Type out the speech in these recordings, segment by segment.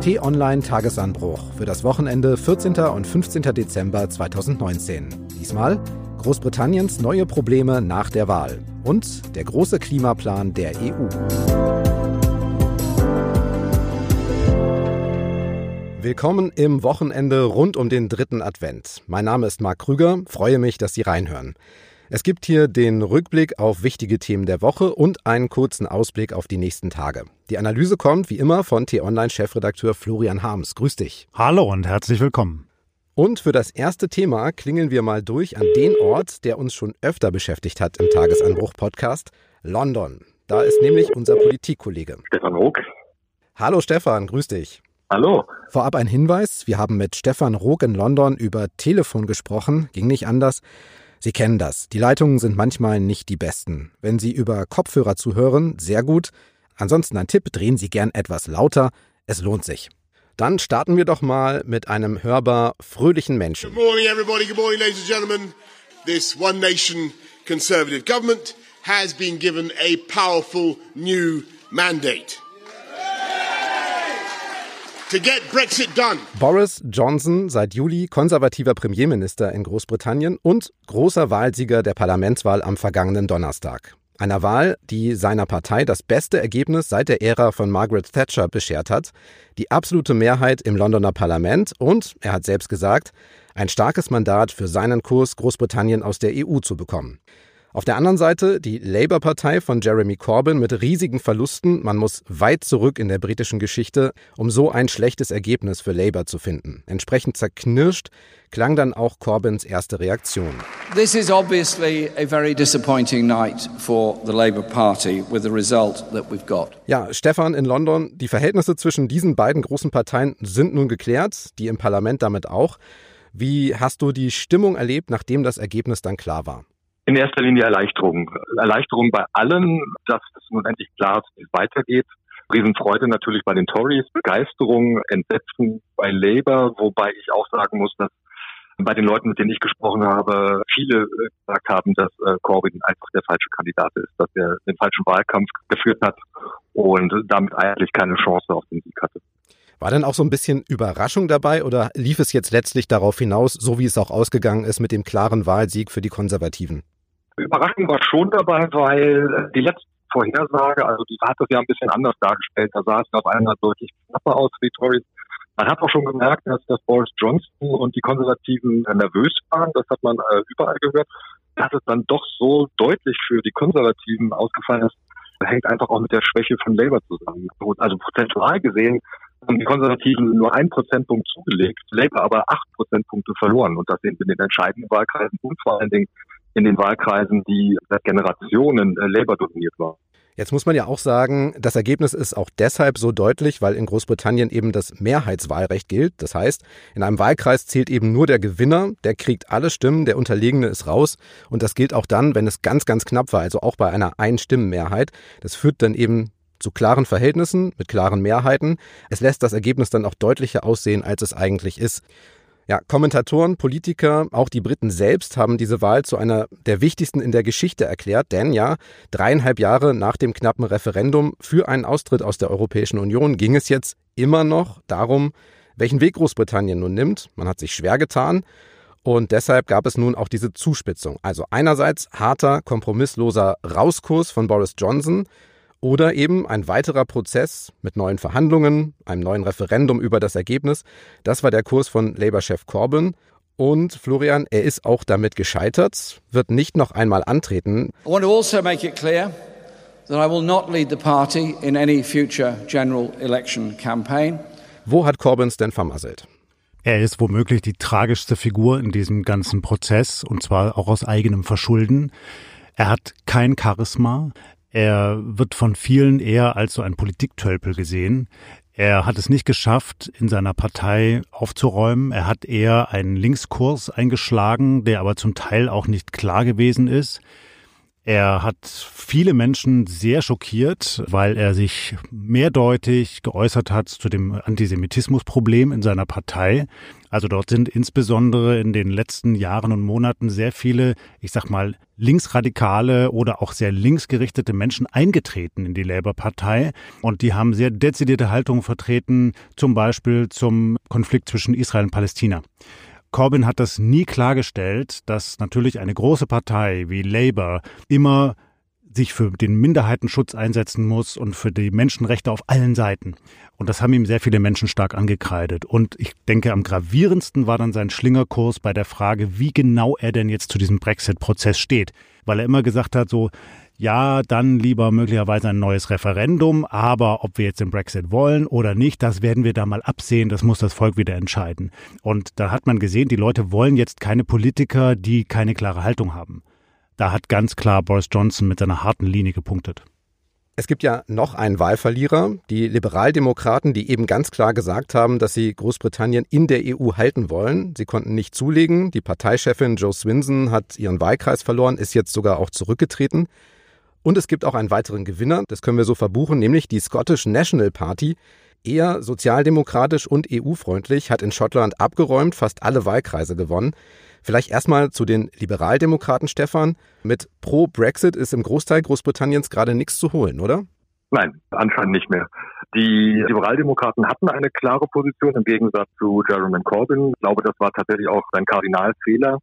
T-Online Tagesanbruch für das Wochenende 14. und 15. Dezember 2019. Diesmal Großbritanniens neue Probleme nach der Wahl und der große Klimaplan der EU. Willkommen im Wochenende rund um den dritten Advent. Mein Name ist Marc Krüger, freue mich, dass Sie reinhören. Es gibt hier den Rückblick auf wichtige Themen der Woche und einen kurzen Ausblick auf die nächsten Tage. Die Analyse kommt wie immer von T-Online-Chefredakteur Florian Harms. Grüß dich. Hallo und herzlich willkommen. Und für das erste Thema klingeln wir mal durch an den Ort, der uns schon öfter beschäftigt hat im Tagesanbruch-Podcast, London. Da ist nämlich unser Politikkollege. Stefan Rook. Hallo Stefan, grüß dich. Hallo. Vorab ein Hinweis, wir haben mit Stefan Rook in London über Telefon gesprochen, ging nicht anders. Sie kennen das. Die Leitungen sind manchmal nicht die besten. Wenn Sie über Kopfhörer zuhören, sehr gut. Ansonsten ein Tipp, drehen Sie gern etwas lauter. Es lohnt sich. Dann starten wir doch mal mit einem hörbar fröhlichen Menschen. Good morning, everybody. Good morning, ladies and gentlemen. This One Nation Conservative government has been given a powerful new mandate. To get Brexit done. Boris Johnson, seit Juli konservativer Premierminister in Großbritannien und großer Wahlsieger der Parlamentswahl am vergangenen Donnerstag. Einer Wahl, die seiner Partei das beste Ergebnis seit der Ära von Margaret Thatcher beschert hat, die absolute Mehrheit im Londoner Parlament und, er hat selbst gesagt, ein starkes Mandat für seinen Kurs, Großbritannien aus der EU zu bekommen. Auf der anderen Seite die Labour-Partei von Jeremy Corbyn mit riesigen Verlusten. Man muss weit zurück in der britischen Geschichte, um so ein schlechtes Ergebnis für Labour zu finden. Entsprechend zerknirscht klang dann auch Corbyns erste Reaktion. This is obviously a very disappointing night for the Labour Party with the result that we've got. Ja, Stefan in London, die Verhältnisse zwischen diesen beiden großen Parteien sind nun geklärt, die im Parlament damit auch. Wie hast du die Stimmung erlebt, nachdem das Ergebnis dann klar war? In erster Linie Erleichterung. Erleichterung bei allen, dass es nun endlich klar ist, wie es weitergeht. Riesenfreude natürlich bei den Tories, Begeisterung, Entsetzen bei Labour, wobei ich auch sagen muss, dass bei den Leuten, mit denen ich gesprochen habe, viele gesagt haben, dass äh, Corbyn einfach der falsche Kandidat ist, dass er den falschen Wahlkampf geführt hat und damit eigentlich keine Chance auf den Sieg hatte. War denn auch so ein bisschen Überraschung dabei oder lief es jetzt letztlich darauf hinaus, so wie es auch ausgegangen ist mit dem klaren Wahlsieg für die Konservativen? Überraschung war schon dabei, weil die letzte Vorhersage, also die hat das ja ein bisschen anders dargestellt. Da sah es auf einmal deutlich knapper aus für die Tories. Man hat auch schon gemerkt, dass, dass Boris Johnson und die Konservativen nervös waren. Das hat man äh, überall gehört. Dass es dann doch so deutlich für die Konservativen ausgefallen ist, hängt einfach auch mit der Schwäche von Labour zusammen. Also prozentual gesehen haben die Konservativen nur ein Prozentpunkt zugelegt, Labour aber acht Prozentpunkte verloren. Und das sind in den entscheidenden Wahlkreisen und vor allen Dingen in den Wahlkreisen, die seit Generationen äh, Labour dominiert waren. Jetzt muss man ja auch sagen, das Ergebnis ist auch deshalb so deutlich, weil in Großbritannien eben das Mehrheitswahlrecht gilt. Das heißt, in einem Wahlkreis zählt eben nur der Gewinner, der kriegt alle Stimmen, der Unterlegene ist raus. Und das gilt auch dann, wenn es ganz, ganz knapp war, also auch bei einer Einstimmenmehrheit. Das führt dann eben zu klaren Verhältnissen mit klaren Mehrheiten. Es lässt das Ergebnis dann auch deutlicher aussehen, als es eigentlich ist. Ja, Kommentatoren, Politiker, auch die Briten selbst haben diese Wahl zu einer der wichtigsten in der Geschichte erklärt, denn ja, dreieinhalb Jahre nach dem knappen Referendum für einen Austritt aus der Europäischen Union ging es jetzt immer noch darum, welchen Weg Großbritannien nun nimmt. Man hat sich schwer getan. Und deshalb gab es nun auch diese Zuspitzung. Also einerseits harter, kompromissloser Rauskurs von Boris Johnson, oder eben ein weiterer Prozess mit neuen Verhandlungen, einem neuen Referendum über das Ergebnis. Das war der Kurs von Labour-Chef Corbyn. Und Florian, er ist auch damit gescheitert, wird nicht noch einmal antreten. I want to also make it clear that I will not lead the party in any future general election campaign. Wo hat Corbyn es denn vermasselt? Er ist womöglich die tragischste Figur in diesem ganzen Prozess und zwar auch aus eigenem Verschulden. Er hat kein Charisma. Er wird von vielen eher als so ein Politiktölpel gesehen. Er hat es nicht geschafft, in seiner Partei aufzuräumen. Er hat eher einen Linkskurs eingeschlagen, der aber zum Teil auch nicht klar gewesen ist. Er hat viele Menschen sehr schockiert, weil er sich mehrdeutig geäußert hat zu dem Antisemitismusproblem in seiner Partei. Also dort sind insbesondere in den letzten Jahren und Monaten sehr viele, ich sag mal, linksradikale oder auch sehr linksgerichtete Menschen eingetreten in die Labour-Partei. Und die haben sehr dezidierte Haltungen vertreten, zum Beispiel zum Konflikt zwischen Israel und Palästina. Corbyn hat das nie klargestellt, dass natürlich eine große Partei wie Labour immer sich für den Minderheitenschutz einsetzen muss und für die Menschenrechte auf allen Seiten. Und das haben ihm sehr viele Menschen stark angekreidet. Und ich denke, am gravierendsten war dann sein Schlingerkurs bei der Frage, wie genau er denn jetzt zu diesem Brexit-Prozess steht. Weil er immer gesagt hat, so, ja, dann lieber möglicherweise ein neues Referendum, aber ob wir jetzt den Brexit wollen oder nicht, das werden wir da mal absehen, das muss das Volk wieder entscheiden. Und da hat man gesehen, die Leute wollen jetzt keine Politiker, die keine klare Haltung haben. Da hat ganz klar Boris Johnson mit seiner harten Linie gepunktet. Es gibt ja noch einen Wahlverlierer, die Liberaldemokraten, die eben ganz klar gesagt haben, dass sie Großbritannien in der EU halten wollen. Sie konnten nicht zulegen. Die Parteichefin Joe Swinson hat ihren Wahlkreis verloren, ist jetzt sogar auch zurückgetreten. Und es gibt auch einen weiteren Gewinner, das können wir so verbuchen, nämlich die Scottish National Party. Eher sozialdemokratisch und EU-freundlich, hat in Schottland abgeräumt, fast alle Wahlkreise gewonnen. Vielleicht erstmal zu den Liberaldemokraten, Stefan. Mit Pro-Brexit ist im Großteil Großbritanniens gerade nichts zu holen, oder? Nein, anscheinend nicht mehr. Die Liberaldemokraten hatten eine klare Position im Gegensatz zu Jeremy Corbyn. Ich glaube, das war tatsächlich auch ein Kardinalfehler.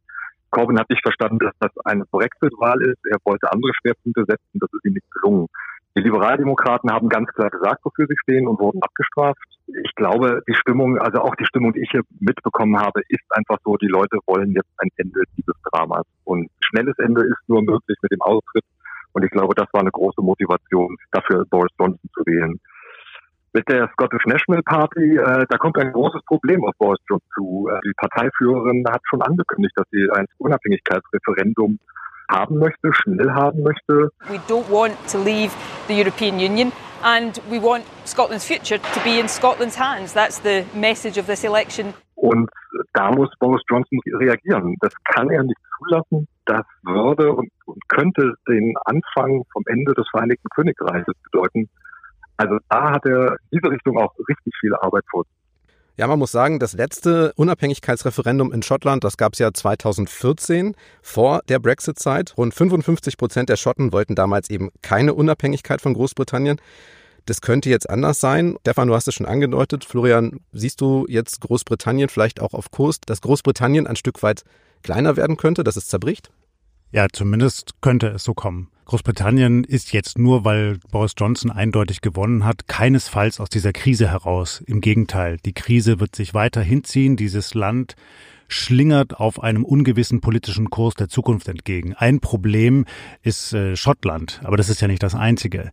Corbyn hat nicht verstanden, dass das eine Brexit-Wahl ist. Er wollte andere Schwerpunkte setzen, das ist ihm nicht gelungen. Die Liberaldemokraten haben ganz klar gesagt, wofür sie stehen und wurden abgestraft. Ich glaube, die Stimmung, also auch die Stimmung, die ich hier mitbekommen habe, ist einfach so, die Leute wollen jetzt ein Ende dieses Dramas. Und schnelles Ende ist nur möglich mit dem Austritt. Und ich glaube, das war eine große Motivation dafür, Boris Johnson zu wählen. Mit der Scottish National Party, äh, da kommt ein großes Problem auf Boris Johnson zu. Äh, die Parteiführerin hat schon angekündigt, dass sie ein Unabhängigkeitsreferendum haben möchte, schnell haben möchte. We don't want to leave the European Union and we want Scotland's future to be in Scotland's hands. That's the message of this election. Und da muss Boris Johnson reagieren. Das kann er nicht zulassen. Das würde und, und könnte den Anfang vom Ende des Vereinigten Königreiches bedeuten. Also da hat er in diese Richtung auch richtig viel Arbeit vor. Ja, man muss sagen, das letzte Unabhängigkeitsreferendum in Schottland, das gab es ja 2014 vor der Brexit-Zeit. Rund 55 Prozent der Schotten wollten damals eben keine Unabhängigkeit von Großbritannien. Das könnte jetzt anders sein. Stefan, du hast es schon angedeutet. Florian, siehst du jetzt Großbritannien vielleicht auch auf Kurs, dass Großbritannien ein Stück weit kleiner werden könnte, dass es zerbricht? Ja, zumindest könnte es so kommen. Großbritannien ist jetzt nur, weil Boris Johnson eindeutig gewonnen hat, keinesfalls aus dieser Krise heraus. Im Gegenteil, die Krise wird sich weiter hinziehen. Dieses Land schlingert auf einem ungewissen politischen Kurs der Zukunft entgegen. Ein Problem ist äh, Schottland, aber das ist ja nicht das einzige.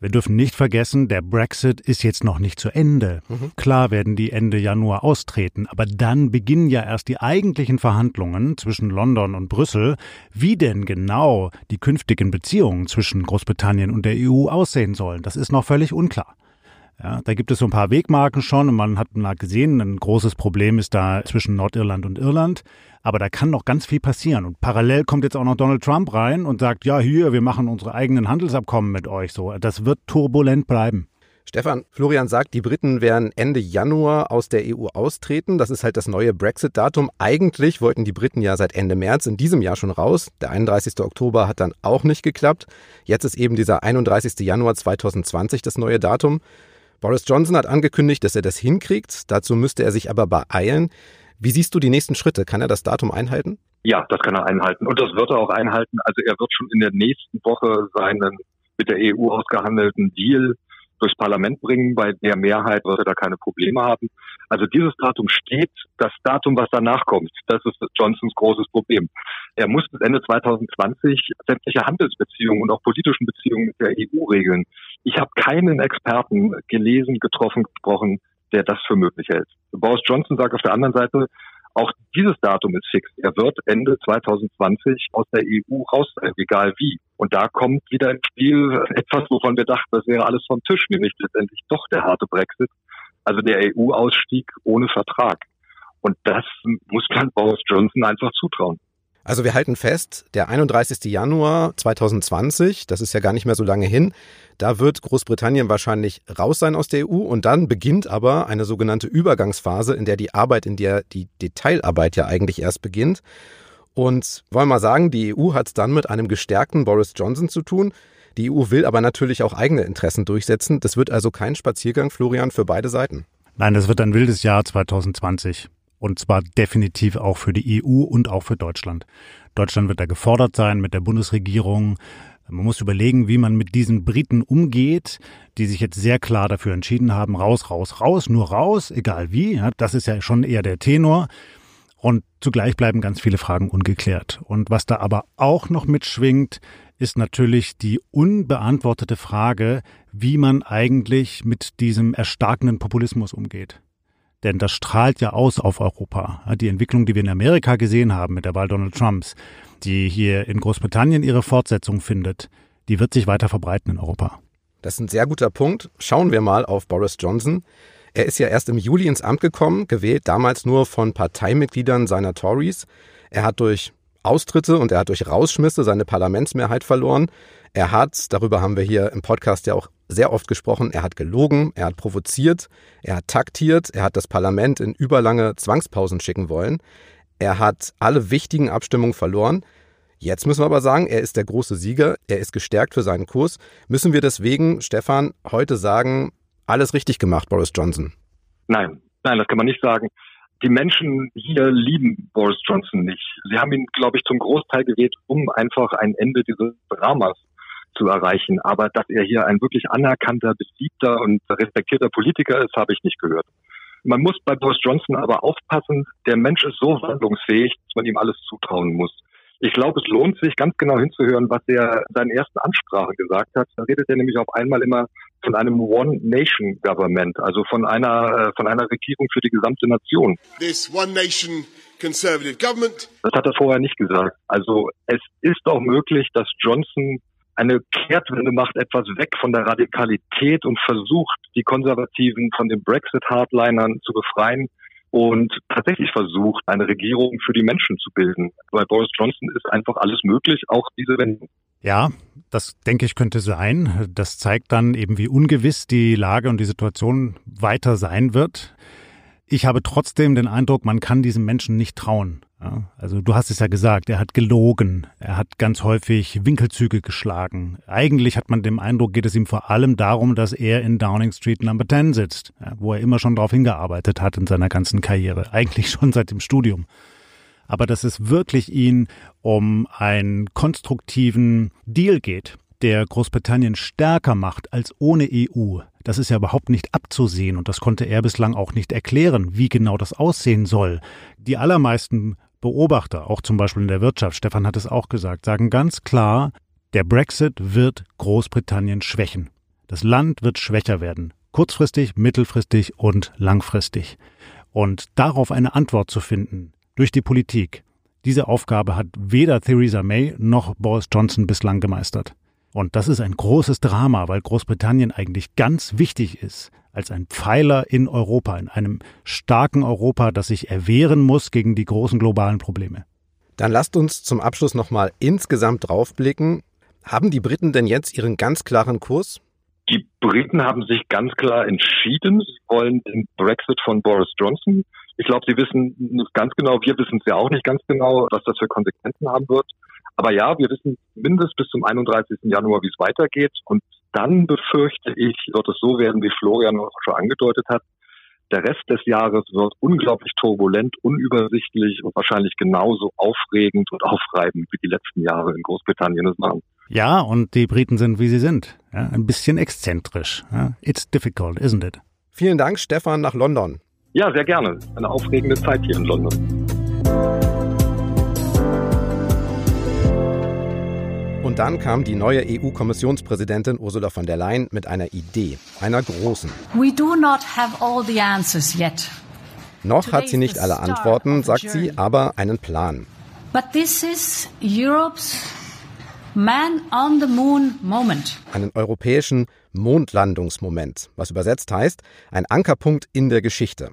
Wir dürfen nicht vergessen, der Brexit ist jetzt noch nicht zu Ende. Mhm. Klar werden die Ende Januar austreten, aber dann beginnen ja erst die eigentlichen Verhandlungen zwischen London und Brüssel, wie denn genau die künftigen Beziehungen zwischen Großbritannien und der EU aussehen sollen. Das ist noch völlig unklar. Ja, da gibt es so ein paar Wegmarken schon und man hat mal gesehen, ein großes Problem ist da zwischen Nordirland und Irland. Aber da kann noch ganz viel passieren. Und parallel kommt jetzt auch noch Donald Trump rein und sagt, ja, hier, wir machen unsere eigenen Handelsabkommen mit euch so. Das wird turbulent bleiben. Stefan, Florian sagt, die Briten werden Ende Januar aus der EU austreten. Das ist halt das neue Brexit-Datum. Eigentlich wollten die Briten ja seit Ende März in diesem Jahr schon raus. Der 31. Oktober hat dann auch nicht geklappt. Jetzt ist eben dieser 31. Januar 2020 das neue Datum. Boris Johnson hat angekündigt, dass er das hinkriegt. Dazu müsste er sich aber beeilen. Wie siehst du die nächsten Schritte? Kann er das Datum einhalten? Ja, das kann er einhalten. Und das wird er auch einhalten. Also er wird schon in der nächsten Woche seinen mit der EU ausgehandelten Deal durchs Parlament bringen. Bei der Mehrheit wird er da keine Probleme haben. Also dieses Datum steht. Das Datum, was danach kommt, das ist Johnsons großes Problem. Er muss bis Ende 2020 sämtliche Handelsbeziehungen und auch politischen Beziehungen mit der EU regeln. Ich habe keinen Experten gelesen, getroffen, gesprochen, der das für möglich hält. Boris Johnson sagt auf der anderen Seite, auch dieses Datum ist fix. Er wird Ende 2020 aus der EU raus egal wie. Und da kommt wieder ins Spiel etwas, wovon wir dachten, das wäre alles vom Tisch, nämlich letztendlich doch der harte Brexit, also der EU-Ausstieg ohne Vertrag. Und das muss man Boris Johnson einfach zutrauen. Also wir halten fest, der 31. Januar 2020, das ist ja gar nicht mehr so lange hin, da wird Großbritannien wahrscheinlich raus sein aus der EU und dann beginnt aber eine sogenannte Übergangsphase, in der die Arbeit, in der die Detailarbeit ja eigentlich erst beginnt. Und wollen wir mal sagen, die EU hat es dann mit einem gestärkten Boris Johnson zu tun. Die EU will aber natürlich auch eigene Interessen durchsetzen. Das wird also kein Spaziergang, Florian, für beide Seiten. Nein, das wird ein wildes Jahr 2020. Und zwar definitiv auch für die EU und auch für Deutschland. Deutschland wird da gefordert sein mit der Bundesregierung. Man muss überlegen, wie man mit diesen Briten umgeht, die sich jetzt sehr klar dafür entschieden haben, raus, raus, raus, nur raus, egal wie. Das ist ja schon eher der Tenor. Und zugleich bleiben ganz viele Fragen ungeklärt. Und was da aber auch noch mitschwingt, ist natürlich die unbeantwortete Frage, wie man eigentlich mit diesem erstarkenden Populismus umgeht. Denn das strahlt ja aus auf Europa. Die Entwicklung, die wir in Amerika gesehen haben mit der Wahl Donald Trumps, die hier in Großbritannien ihre Fortsetzung findet, die wird sich weiter verbreiten in Europa. Das ist ein sehr guter Punkt. Schauen wir mal auf Boris Johnson. Er ist ja erst im Juli ins Amt gekommen, gewählt damals nur von Parteimitgliedern seiner Tories. Er hat durch Austritte und er hat durch Rausschmisse seine Parlamentsmehrheit verloren. Er hat, darüber haben wir hier im Podcast ja auch sehr oft gesprochen, er hat gelogen, er hat provoziert, er hat taktiert, er hat das Parlament in überlange Zwangspausen schicken wollen. Er hat alle wichtigen Abstimmungen verloren. Jetzt müssen wir aber sagen, er ist der große Sieger, er ist gestärkt für seinen Kurs. Müssen wir deswegen, Stefan, heute sagen, alles richtig gemacht, Boris Johnson? Nein, nein, das kann man nicht sagen. Die Menschen hier lieben Boris Johnson nicht. Sie haben ihn, glaube ich, zum Großteil gewählt, um einfach ein Ende dieses Dramas zu erreichen. Aber dass er hier ein wirklich anerkannter, beliebter und respektierter Politiker ist, habe ich nicht gehört. Man muss bei Boris Johnson aber aufpassen, der Mensch ist so wandlungsfähig, dass man ihm alles zutrauen muss. Ich glaube, es lohnt sich ganz genau hinzuhören, was er in seinen ersten Ansprachen gesagt hat. Da redet er nämlich auf einmal immer von einem One Nation Government, also von einer äh, von einer Regierung für die gesamte Nation. This One Nation Conservative Government. Das hat er vorher nicht gesagt. Also es ist auch möglich, dass Johnson eine Kehrtwende macht, etwas weg von der Radikalität und versucht, die Konservativen von den Brexit-Hardlinern zu befreien und tatsächlich versucht, eine Regierung für die Menschen zu bilden. Bei Boris Johnson ist einfach alles möglich, auch diese Wendung. Ja, das denke ich könnte sein. Das zeigt dann eben, wie ungewiss die Lage und die Situation weiter sein wird. Ich habe trotzdem den Eindruck, man kann diesem Menschen nicht trauen. Ja, also du hast es ja gesagt, er hat gelogen, er hat ganz häufig Winkelzüge geschlagen. Eigentlich hat man den Eindruck, geht es ihm vor allem darum, dass er in Downing Street Number 10 sitzt, ja, wo er immer schon darauf hingearbeitet hat in seiner ganzen Karriere, eigentlich schon seit dem Studium. Aber dass es wirklich ihn um einen konstruktiven Deal geht, der Großbritannien stärker macht als ohne EU, das ist ja überhaupt nicht abzusehen und das konnte er bislang auch nicht erklären, wie genau das aussehen soll. Die allermeisten Beobachter, auch zum Beispiel in der Wirtschaft, Stefan hat es auch gesagt, sagen ganz klar, der Brexit wird Großbritannien schwächen. Das Land wird schwächer werden. Kurzfristig, mittelfristig und langfristig. Und darauf eine Antwort zu finden durch die Politik, diese Aufgabe hat weder Theresa May noch Boris Johnson bislang gemeistert. Und das ist ein großes Drama, weil Großbritannien eigentlich ganz wichtig ist als ein Pfeiler in Europa, in einem starken Europa, das sich erwehren muss gegen die großen globalen Probleme. Dann lasst uns zum Abschluss nochmal insgesamt draufblicken. Haben die Briten denn jetzt ihren ganz klaren Kurs? Die Briten haben sich ganz klar entschieden. Sie wollen den Brexit von Boris Johnson. Ich glaube, sie wissen nicht ganz genau, wir wissen es ja auch nicht ganz genau, was das für Konsequenzen haben wird. Aber ja, wir wissen mindestens bis zum 31. Januar, wie es weitergeht. Und dann befürchte ich, wird es so werden, wie Florian schon angedeutet hat. Der Rest des Jahres wird unglaublich turbulent, unübersichtlich und wahrscheinlich genauso aufregend und aufreibend wie die letzten Jahre in Großbritannien es waren. Ja, und die Briten sind, wie sie sind. Ja, ein bisschen exzentrisch. Ja. It's difficult, isn't it? Vielen Dank, Stefan, nach London. Ja, sehr gerne. Eine aufregende Zeit hier in London. Und dann kam die neue EU-Kommissionspräsidentin Ursula von der Leyen mit einer Idee, einer großen. We do not have all the answers yet. Noch hat sie nicht alle Antworten, sagt sie, aber einen Plan. But this is Europe's Man on the Moon Moment. Einen europäischen Mondlandungsmoment, was übersetzt heißt, ein Ankerpunkt in der Geschichte.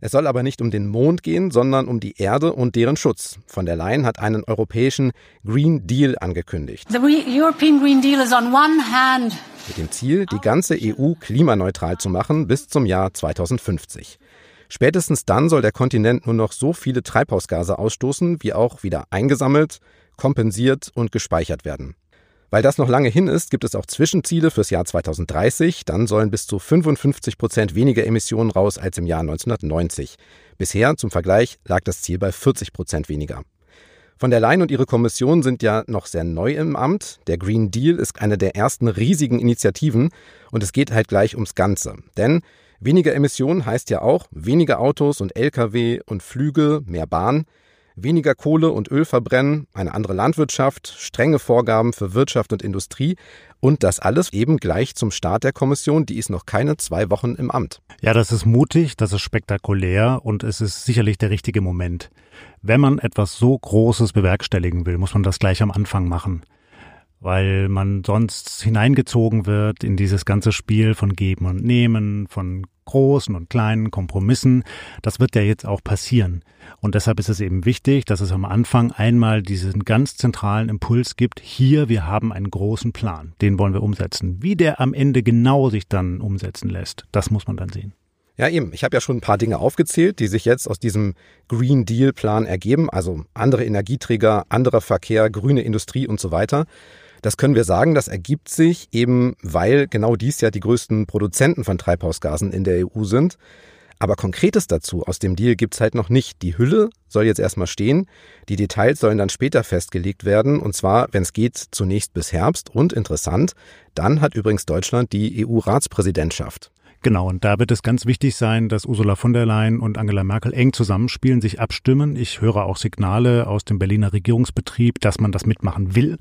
Es soll aber nicht um den Mond gehen, sondern um die Erde und deren Schutz. Von der Leyen hat einen europäischen Green Deal angekündigt. The European Green Deal is on one hand mit dem Ziel, die ganze EU klimaneutral zu machen bis zum Jahr 2050. Spätestens dann soll der Kontinent nur noch so viele Treibhausgase ausstoßen, wie auch wieder eingesammelt, kompensiert und gespeichert werden. Weil das noch lange hin ist, gibt es auch Zwischenziele fürs Jahr 2030. Dann sollen bis zu 55 Prozent weniger Emissionen raus als im Jahr 1990. Bisher, zum Vergleich, lag das Ziel bei 40 Prozent weniger. Von der Leyen und ihre Kommission sind ja noch sehr neu im Amt. Der Green Deal ist eine der ersten riesigen Initiativen und es geht halt gleich ums Ganze. Denn weniger Emissionen heißt ja auch weniger Autos und Lkw und Flüge, mehr Bahn weniger Kohle und Öl verbrennen, eine andere Landwirtschaft, strenge Vorgaben für Wirtschaft und Industrie und das alles eben gleich zum Start der Kommission, die ist noch keine zwei Wochen im Amt. Ja, das ist mutig, das ist spektakulär und es ist sicherlich der richtige Moment. Wenn man etwas so Großes bewerkstelligen will, muss man das gleich am Anfang machen weil man sonst hineingezogen wird in dieses ganze Spiel von Geben und Nehmen, von großen und kleinen Kompromissen. Das wird ja jetzt auch passieren. Und deshalb ist es eben wichtig, dass es am Anfang einmal diesen ganz zentralen Impuls gibt, hier, wir haben einen großen Plan, den wollen wir umsetzen. Wie der am Ende genau sich dann umsetzen lässt, das muss man dann sehen. Ja, eben. Ich habe ja schon ein paar Dinge aufgezählt, die sich jetzt aus diesem Green Deal Plan ergeben, also andere Energieträger, anderer Verkehr, grüne Industrie und so weiter. Das können wir sagen, das ergibt sich eben, weil genau dies ja die größten Produzenten von Treibhausgasen in der EU sind. Aber Konkretes dazu aus dem Deal gibt's halt noch nicht. Die Hülle soll jetzt erstmal stehen, die Details sollen dann später festgelegt werden, und zwar, wenn es geht, zunächst bis Herbst. Und interessant, dann hat übrigens Deutschland die EU-Ratspräsidentschaft. Genau, und da wird es ganz wichtig sein, dass Ursula von der Leyen und Angela Merkel eng zusammenspielen, sich abstimmen. Ich höre auch Signale aus dem Berliner Regierungsbetrieb, dass man das mitmachen will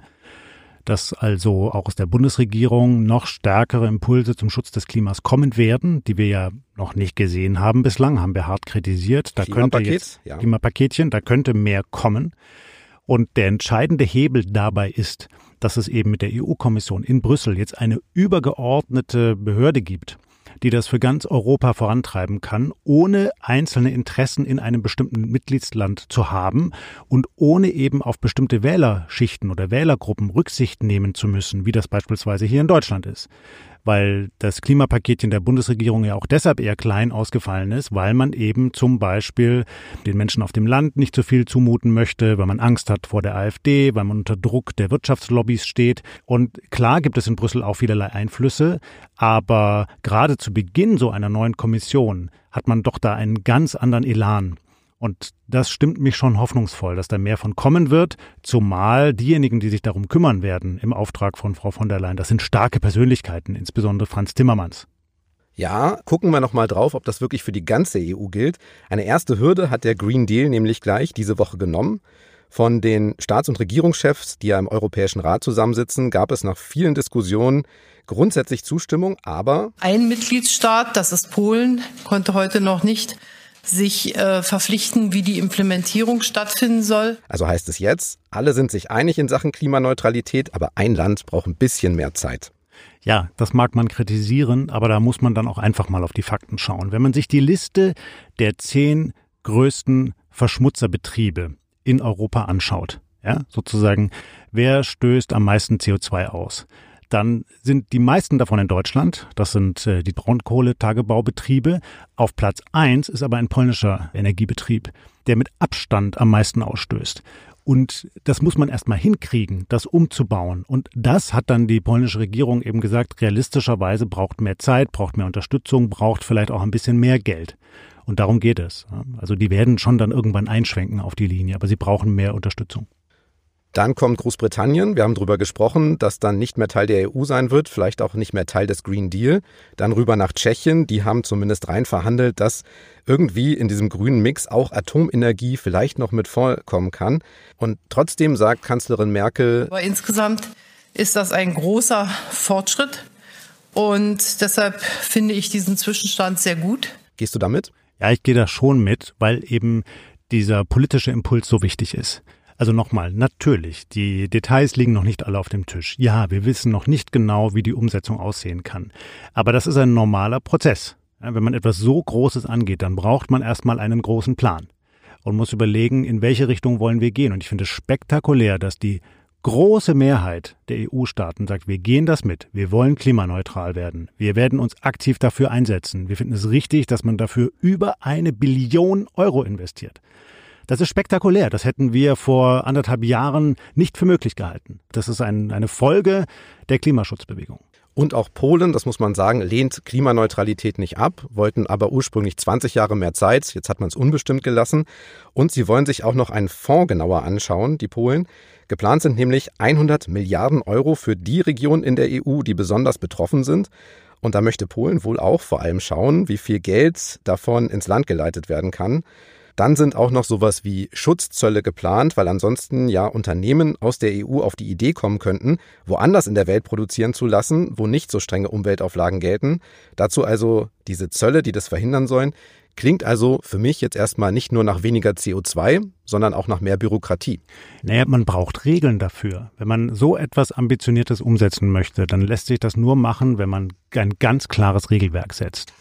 dass also auch aus der Bundesregierung noch stärkere Impulse zum Schutz des Klimas kommen werden, die wir ja noch nicht gesehen haben bislang, haben wir hart kritisiert. Da könnte jetzt ja. Klimapaketchen, da könnte mehr kommen. Und der entscheidende Hebel dabei ist, dass es eben mit der EU-Kommission in Brüssel jetzt eine übergeordnete Behörde gibt, die das für ganz Europa vorantreiben kann, ohne einzelne Interessen in einem bestimmten Mitgliedsland zu haben und ohne eben auf bestimmte Wählerschichten oder Wählergruppen Rücksicht nehmen zu müssen, wie das beispielsweise hier in Deutschland ist weil das Klimapaketchen der Bundesregierung ja auch deshalb eher klein ausgefallen ist, weil man eben zum Beispiel den Menschen auf dem Land nicht so viel zumuten möchte, weil man Angst hat vor der AfD, weil man unter Druck der Wirtschaftslobbys steht. Und klar gibt es in Brüssel auch vielerlei Einflüsse, aber gerade zu Beginn so einer neuen Kommission hat man doch da einen ganz anderen Elan. Und das stimmt mich schon hoffnungsvoll, dass da mehr von kommen wird, zumal diejenigen, die sich darum kümmern werden im Auftrag von Frau von der Leyen, das sind starke Persönlichkeiten, insbesondere Franz Timmermans. Ja, gucken wir noch mal drauf, ob das wirklich für die ganze EU gilt. Eine erste Hürde hat der Green Deal nämlich gleich diese Woche genommen. Von den Staats- und Regierungschefs, die ja im Europäischen Rat zusammensitzen, gab es nach vielen Diskussionen grundsätzlich Zustimmung, aber ein Mitgliedstaat, das ist Polen, konnte heute noch nicht sich äh, verpflichten, wie die Implementierung stattfinden soll. Also heißt es jetzt, alle sind sich einig in Sachen Klimaneutralität, aber ein Land braucht ein bisschen mehr Zeit. Ja, das mag man kritisieren, aber da muss man dann auch einfach mal auf die Fakten schauen. Wenn man sich die Liste der zehn größten Verschmutzerbetriebe in Europa anschaut, ja, sozusagen, wer stößt am meisten CO2 aus? Dann sind die meisten davon in Deutschland. Das sind äh, die Braunkohletagebaubetriebe. Auf Platz eins ist aber ein polnischer Energiebetrieb, der mit Abstand am meisten ausstößt. Und das muss man erstmal hinkriegen, das umzubauen. Und das hat dann die polnische Regierung eben gesagt, realistischerweise braucht mehr Zeit, braucht mehr Unterstützung, braucht vielleicht auch ein bisschen mehr Geld. Und darum geht es. Also die werden schon dann irgendwann einschwenken auf die Linie, aber sie brauchen mehr Unterstützung. Dann kommt Großbritannien. Wir haben darüber gesprochen, dass dann nicht mehr Teil der EU sein wird, vielleicht auch nicht mehr Teil des Green Deal. Dann rüber nach Tschechien. Die haben zumindest rein verhandelt, dass irgendwie in diesem grünen Mix auch Atomenergie vielleicht noch mit vorkommen kann. Und trotzdem sagt Kanzlerin Merkel. Aber insgesamt ist das ein großer Fortschritt. Und deshalb finde ich diesen Zwischenstand sehr gut. Gehst du damit? Ja, ich gehe da schon mit, weil eben dieser politische Impuls so wichtig ist. Also nochmal, natürlich, die Details liegen noch nicht alle auf dem Tisch. Ja, wir wissen noch nicht genau, wie die Umsetzung aussehen kann. Aber das ist ein normaler Prozess. Wenn man etwas so Großes angeht, dann braucht man erstmal einen großen Plan und muss überlegen, in welche Richtung wollen wir gehen. Und ich finde es spektakulär, dass die große Mehrheit der EU-Staaten sagt, wir gehen das mit, wir wollen klimaneutral werden, wir werden uns aktiv dafür einsetzen. Wir finden es richtig, dass man dafür über eine Billion Euro investiert. Das ist spektakulär. Das hätten wir vor anderthalb Jahren nicht für möglich gehalten. Das ist ein, eine Folge der Klimaschutzbewegung. Und auch Polen, das muss man sagen, lehnt Klimaneutralität nicht ab, wollten aber ursprünglich 20 Jahre mehr Zeit. Jetzt hat man es unbestimmt gelassen. Und sie wollen sich auch noch einen Fonds genauer anschauen, die Polen. Geplant sind nämlich 100 Milliarden Euro für die Regionen in der EU, die besonders betroffen sind. Und da möchte Polen wohl auch vor allem schauen, wie viel Geld davon ins Land geleitet werden kann. Dann sind auch noch sowas wie Schutzzölle geplant, weil ansonsten ja Unternehmen aus der EU auf die Idee kommen könnten, woanders in der Welt produzieren zu lassen, wo nicht so strenge Umweltauflagen gelten. Dazu also diese Zölle, die das verhindern sollen. Klingt also für mich jetzt erstmal nicht nur nach weniger CO2, sondern auch nach mehr Bürokratie. Naja, man braucht Regeln dafür. Wenn man so etwas Ambitioniertes umsetzen möchte, dann lässt sich das nur machen, wenn man ein ganz klares Regelwerk setzt.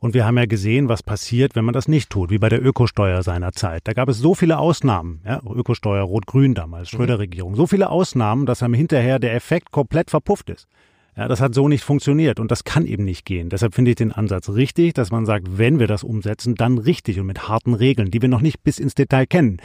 Und wir haben ja gesehen, was passiert, wenn man das nicht tut, wie bei der Ökosteuer seiner Zeit. Da gab es so viele Ausnahmen, ja, Ökosteuer Rot-Grün damals, Schröder-Regierung, so viele Ausnahmen, dass am hinterher der Effekt komplett verpufft ist. Ja, das hat so nicht funktioniert und das kann eben nicht gehen. Deshalb finde ich den Ansatz richtig, dass man sagt, wenn wir das umsetzen, dann richtig und mit harten Regeln, die wir noch nicht bis ins Detail kennen.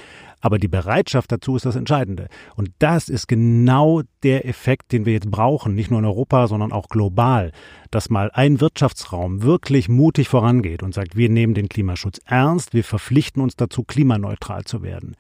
Aber die Bereitschaft dazu ist das Entscheidende. Und das ist genau der Effekt, den wir jetzt brauchen, nicht nur in Europa, sondern auch global, dass mal ein Wirtschaftsraum wirklich mutig vorangeht und sagt, wir nehmen den Klimaschutz ernst, wir verpflichten uns dazu, klimaneutral zu werden.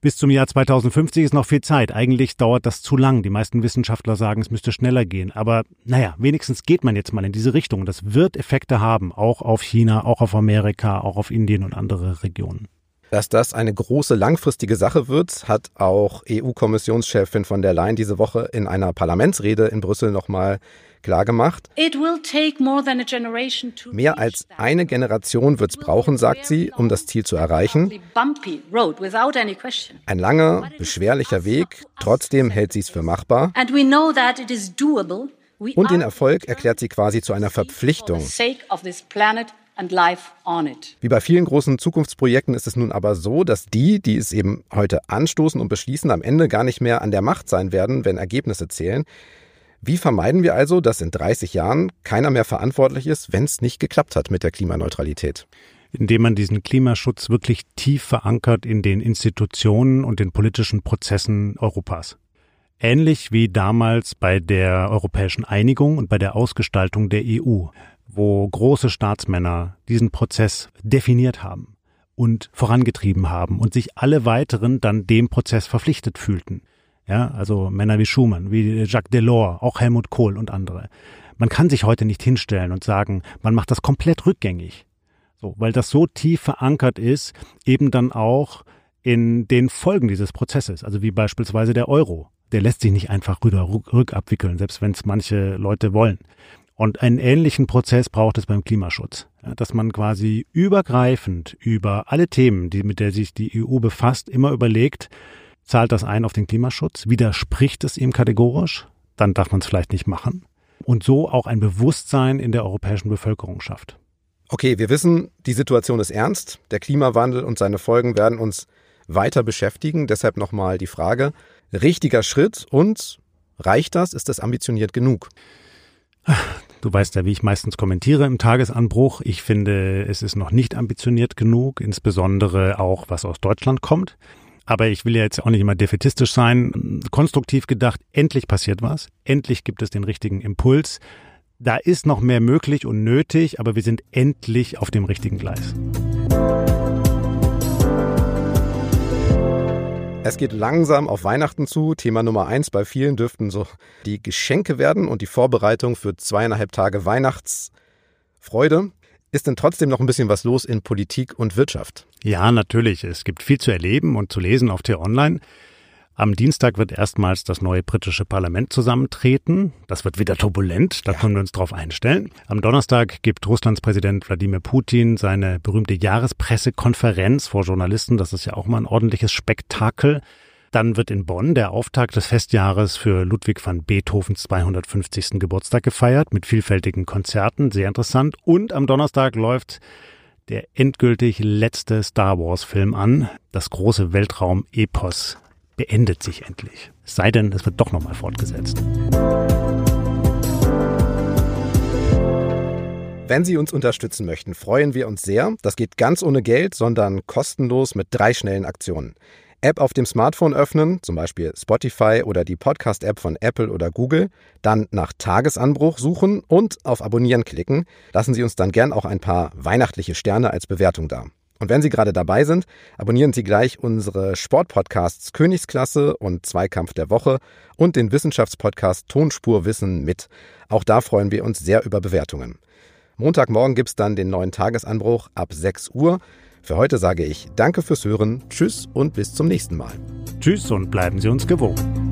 Bis zum Jahr 2050 ist noch viel Zeit. Eigentlich dauert das zu lang. Die meisten Wissenschaftler sagen, es müsste schneller gehen. Aber naja, wenigstens geht man jetzt mal in diese Richtung. Das wird Effekte haben, auch auf China, auch auf Amerika, auch auf Indien und andere Regionen. Dass das eine große langfristige Sache wird, hat auch EU-Kommissionschefin von der Leyen diese Woche in einer Parlamentsrede in Brüssel nochmal klargemacht. Mehr als eine Generation wird es brauchen, sagt sie, um das Ziel zu erreichen. Ein langer, beschwerlicher Weg, trotzdem hält sie es für machbar. Und den Erfolg erklärt sie quasi zu einer Verpflichtung. Wie bei vielen großen Zukunftsprojekten ist es nun aber so, dass die, die es eben heute anstoßen und beschließen, am Ende gar nicht mehr an der Macht sein werden, wenn Ergebnisse zählen. Wie vermeiden wir also, dass in 30 Jahren keiner mehr verantwortlich ist, wenn es nicht geklappt hat mit der Klimaneutralität? Indem man diesen Klimaschutz wirklich tief verankert in den Institutionen und den politischen Prozessen Europas. Ähnlich wie damals bei der europäischen Einigung und bei der Ausgestaltung der EU, wo große Staatsmänner diesen Prozess definiert haben und vorangetrieben haben und sich alle weiteren dann dem Prozess verpflichtet fühlten. Ja, also Männer wie Schumann, wie Jacques Delors, auch Helmut Kohl und andere. Man kann sich heute nicht hinstellen und sagen, man macht das komplett rückgängig. So, weil das so tief verankert ist, eben dann auch in den Folgen dieses Prozesses, also wie beispielsweise der Euro. Der lässt sich nicht einfach rückabwickeln, selbst wenn es manche Leute wollen. Und einen ähnlichen Prozess braucht es beim Klimaschutz, dass man quasi übergreifend über alle Themen, die mit der sich die EU befasst, immer überlegt, zahlt das ein auf den Klimaschutz, widerspricht es ihm kategorisch, dann darf man es vielleicht nicht machen. Und so auch ein Bewusstsein in der europäischen Bevölkerung schafft. Okay, wir wissen, die Situation ist ernst. Der Klimawandel und seine Folgen werden uns weiter beschäftigen. Deshalb nochmal die Frage, richtiger Schritt und reicht das? Ist das ambitioniert genug? Du weißt ja, wie ich meistens kommentiere im Tagesanbruch. Ich finde, es ist noch nicht ambitioniert genug, insbesondere auch was aus Deutschland kommt. Aber ich will ja jetzt auch nicht immer defetistisch sein. Konstruktiv gedacht, endlich passiert was. Endlich gibt es den richtigen Impuls. Da ist noch mehr möglich und nötig, aber wir sind endlich auf dem richtigen Gleis. Es geht langsam auf Weihnachten zu. Thema Nummer eins bei vielen dürften so die Geschenke werden und die Vorbereitung für zweieinhalb Tage Weihnachtsfreude. Ist denn trotzdem noch ein bisschen was los in Politik und Wirtschaft? Ja, natürlich. Es gibt viel zu erleben und zu lesen auf T-Online. Am Dienstag wird erstmals das neue britische Parlament zusammentreten. Das wird wieder turbulent, da ja. können wir uns drauf einstellen. Am Donnerstag gibt Russlands Präsident Wladimir Putin seine berühmte Jahrespressekonferenz vor Journalisten. Das ist ja auch mal ein ordentliches Spektakel. Dann wird in Bonn der Auftakt des Festjahres für Ludwig van Beethovens 250. Geburtstag gefeiert mit vielfältigen Konzerten, sehr interessant. Und am Donnerstag läuft der endgültig letzte Star Wars Film an. Das große Weltraum-Epos beendet sich endlich. Es sei denn, es wird doch nochmal fortgesetzt. Wenn Sie uns unterstützen möchten, freuen wir uns sehr. Das geht ganz ohne Geld, sondern kostenlos mit drei schnellen Aktionen. App auf dem Smartphone öffnen, zum Beispiel Spotify oder die Podcast-App von Apple oder Google, dann nach Tagesanbruch suchen und auf Abonnieren klicken. Lassen Sie uns dann gern auch ein paar weihnachtliche Sterne als Bewertung da. Und wenn Sie gerade dabei sind, abonnieren Sie gleich unsere Sportpodcasts Königsklasse und Zweikampf der Woche und den Wissenschaftspodcast Tonspurwissen mit. Auch da freuen wir uns sehr über Bewertungen. Montagmorgen gibt's dann den neuen Tagesanbruch ab 6 Uhr. Für heute sage ich Danke fürs Hören, Tschüss und bis zum nächsten Mal. Tschüss und bleiben Sie uns gewogen.